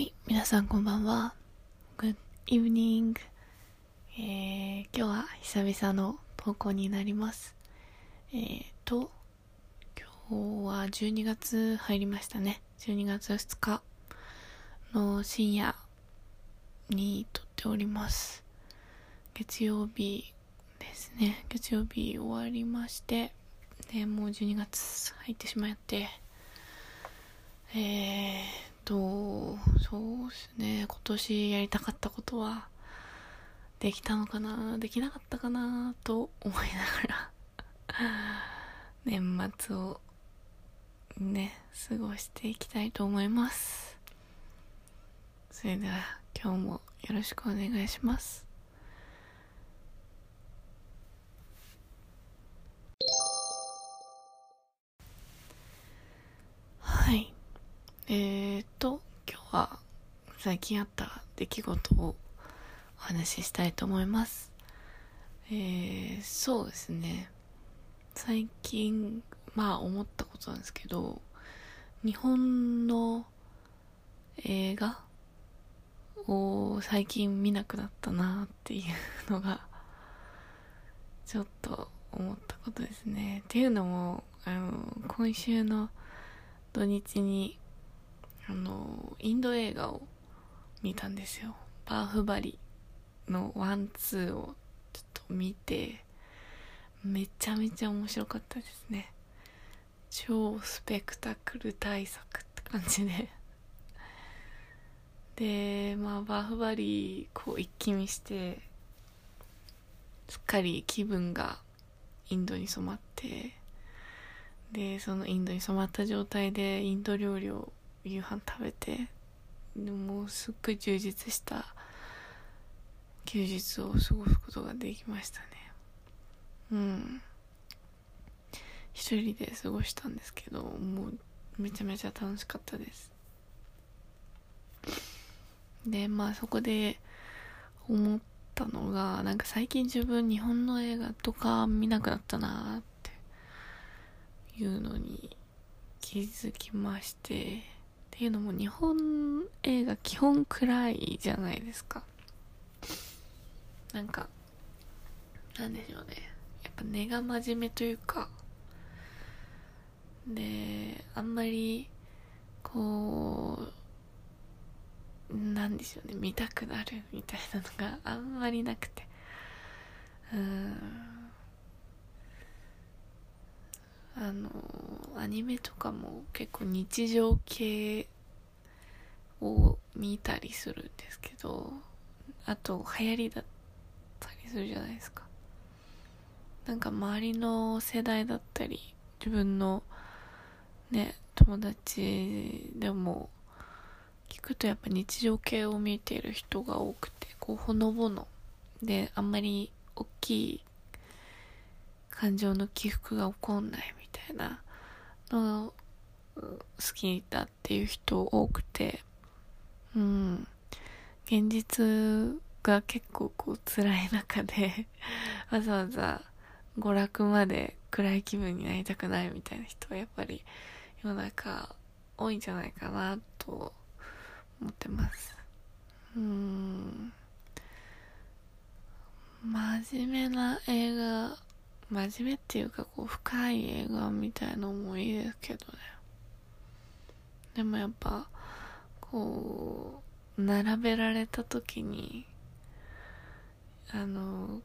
はい、皆さんこんばんは。Good evening. えー、今日は久々の投稿になります。えーと、今日は12月入りましたね。12月2日の深夜に撮っております。月曜日ですね。月曜日終わりまして、で、もう12月入ってしまって、えーと、そうですね、今年やりたかったことは、できたのかな、できなかったかな、と思いながら、年末をね、過ごしていきたいと思います。それでは、今日もよろしくお願いします。最近あった出来事をお話ししたいと思います。えー、そうですね。最近、まあ思ったことなんですけど、日本の映画を最近見なくなったなっていうのが、ちょっと思ったことですね。っていうのも、あの、今週の土日にあのインド映画を見たんですよ。バーフバリのワンツーをちょっと見てめちゃめちゃ面白かったですね。超スペクタクル大作って感じで。でまあバーフバリーこう一気見してすっかり気分がインドに染まってでそのインドに染まった状態でインド料理を夕飯食べてでもすっごい充実した休日を過ごすことができましたね。うん。一人で過ごしたんですけどもうめちゃめちゃ楽しかったです。でまあそこで思ったのがなんか最近自分日本の映画とか見なくなったなっていうのに気づきましてっていうのも日本映画基本暗いじゃないですか。なんかなんでしょうね。やっぱ根が真面目というか。であんまりこうなんでしょうね。見たくなるみたいなのがあんまりなくて。うん。あのアニメとかも結構日常系を見たりするんですけどあと流行りだったりするじゃないですか。なんか周りの世代だったり自分のね友達でも聞くとやっぱ日常系を見ている人が多くてこうほのぼのであんまり大きい感情の起伏が起こんないみたいなの好きだっていう人多くてうん。現実が結構こう辛い中で わざわざ娯楽まで暗い気分になりたくないみたいな人はやっぱり世の中多いんじゃないかなと思ってます。うん。真面目な映画真面目っていうかこう深い映画みたいのもいいですけどね。でもやっぱこう並べられた時にあの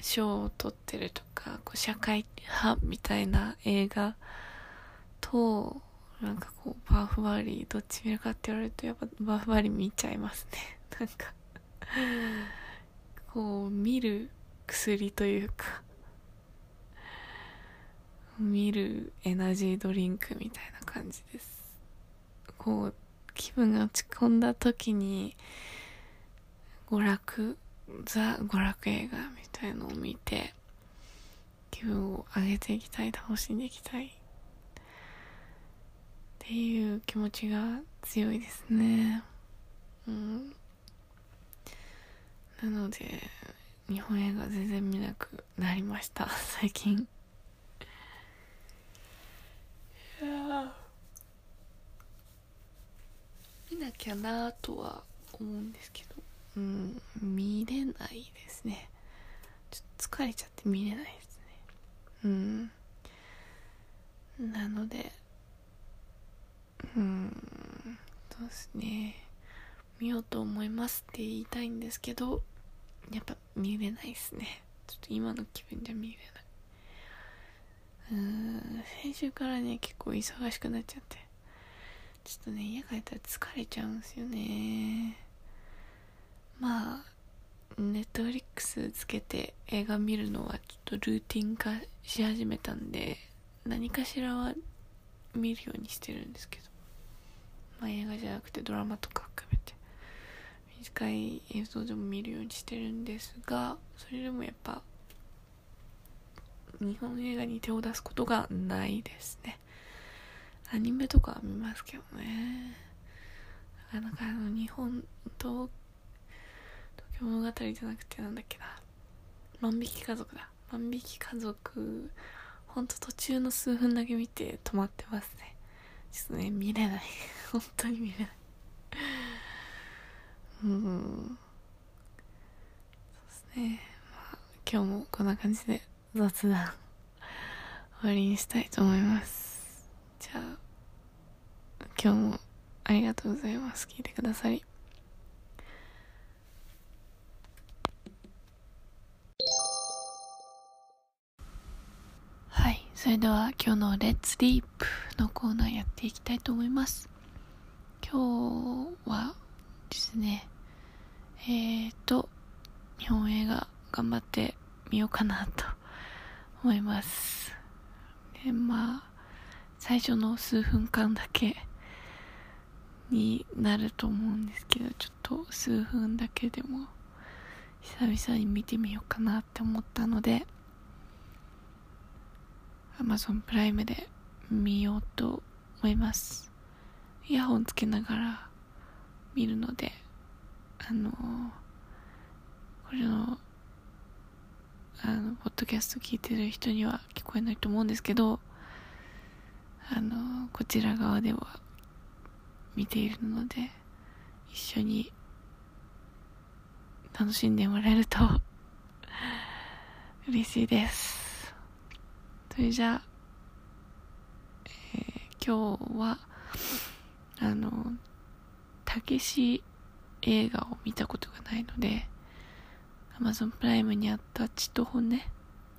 賞を取ってるとかこう社会派みたいな映画となんかこうバーフバリーどっち見るかって言われるとやっぱバーフバリー見ちゃいますね。なんかこう見る薬というか。見るエナジードリンクみたいな感じです。こう気分が落ち込んだ時に娯楽ザ娯楽映画みたいのを見て気分を上げていきたい楽しんでいきたい。っていう気持ちが強いですね。うん。なので日本映画全然見なくなりました。最近いや見ななきゃなとは思うんですけど。うん見れないですね。ちょっと疲れちゃって見れないですね。うん。なのでうんそうですね。見ようと思いますって言いたいんですけどやっぱ見れないですね。ちょっと今の気分じゃ見れない。うーん先週からね結構忙しくなっちゃって。ちょっとね家帰ったら疲れちゃうんですよね。まあネットフリックスつけて映画見るのはちょっとルーティン化し始めたんで何かしらは見るようにしてるんですけど。まあ映画じゃなくてドラマとか含めて短い映像でも見るようにしてるんですがそれでもやっぱ日本映画に手を出すことがないですね。アニメとかは見ますけどね。なかなかあの日本東東京物語じゃなくてなんだっけな。万引き家族だ。万引き家族ほんと途中の数分だけ見て止まってますね。ちょっとね見れない。本当に見れない。うん。そうですね。まあ今日もこんな感じで雑談終わりにしたいと思います。じゃあ今日もありがとうございます。聞いてくださり。はいそれでは今日の「レッツディープのコーナーやっていきたいと思います。今日はですねえーと日本映画頑張ってみようかなと思います。でまあ最初の数分間だけになると思うんですけどちょっと数分だけでも久々に見てみようかなって思ったので Amazon プライムで見ようと思います。イヤホンつけながら見るのであのこれのあのポッドキャスト聞いてる人には聞こえないと思うんですけどあのこちら側では見ているので一緒に楽しんでもらえると 嬉しいです。それじゃあ、えー、今日はあのたけし映画を見たことがないので Amazon プライムにあった血と骨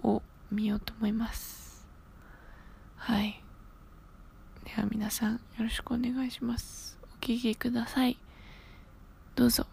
を見ようと思います。はい。では皆さんよろしくお願いします。お聴きください。どうぞ。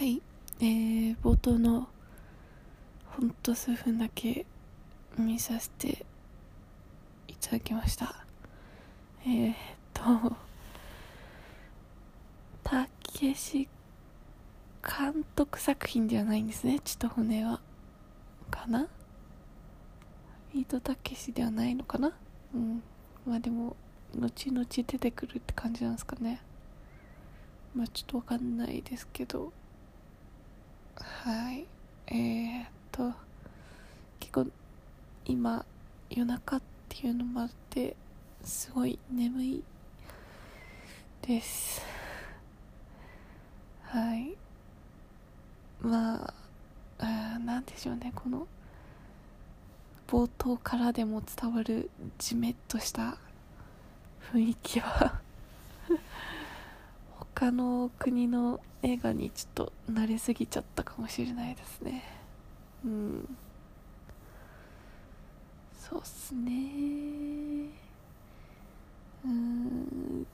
はい。えー、冒頭のほんと数分だけ見させていただきました。えー、っとたけし監督作品ではないんですね。血と骨は。かな？ビートたけしではないのかな？うん。まあでも後々出てくるって感じなんですかね。まあちょっとわかんないですけど。はい。えー、っと結構今夜中っていうのもあってすごい眠いです。はい。まあ何でしょうね。この冒頭からでも伝わるじめっとした雰囲気は。他の国の映画にちょっと慣れすぎちゃったかもしれないですね。うん。そうっすね。うん。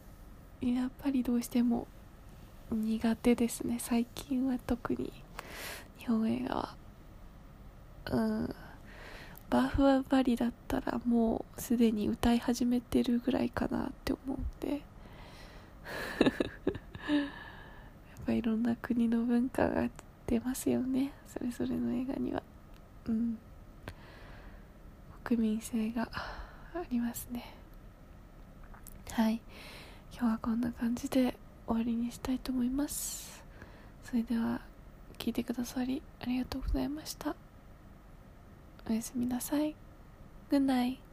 やっぱりどうしても苦手ですね。最近は特に。日本映画は。うん。バーフはバリだったらもうすでに歌い始めてるぐらいかなって思うんで。ぱいろんな国の文化が出ますよね。それぞれの映画には。うん。国民性がありますね。はい。今日はこんな感じで終わりにしたいと思います。それでは聞いてくださりありがとうございました。おやすみなさい。Good night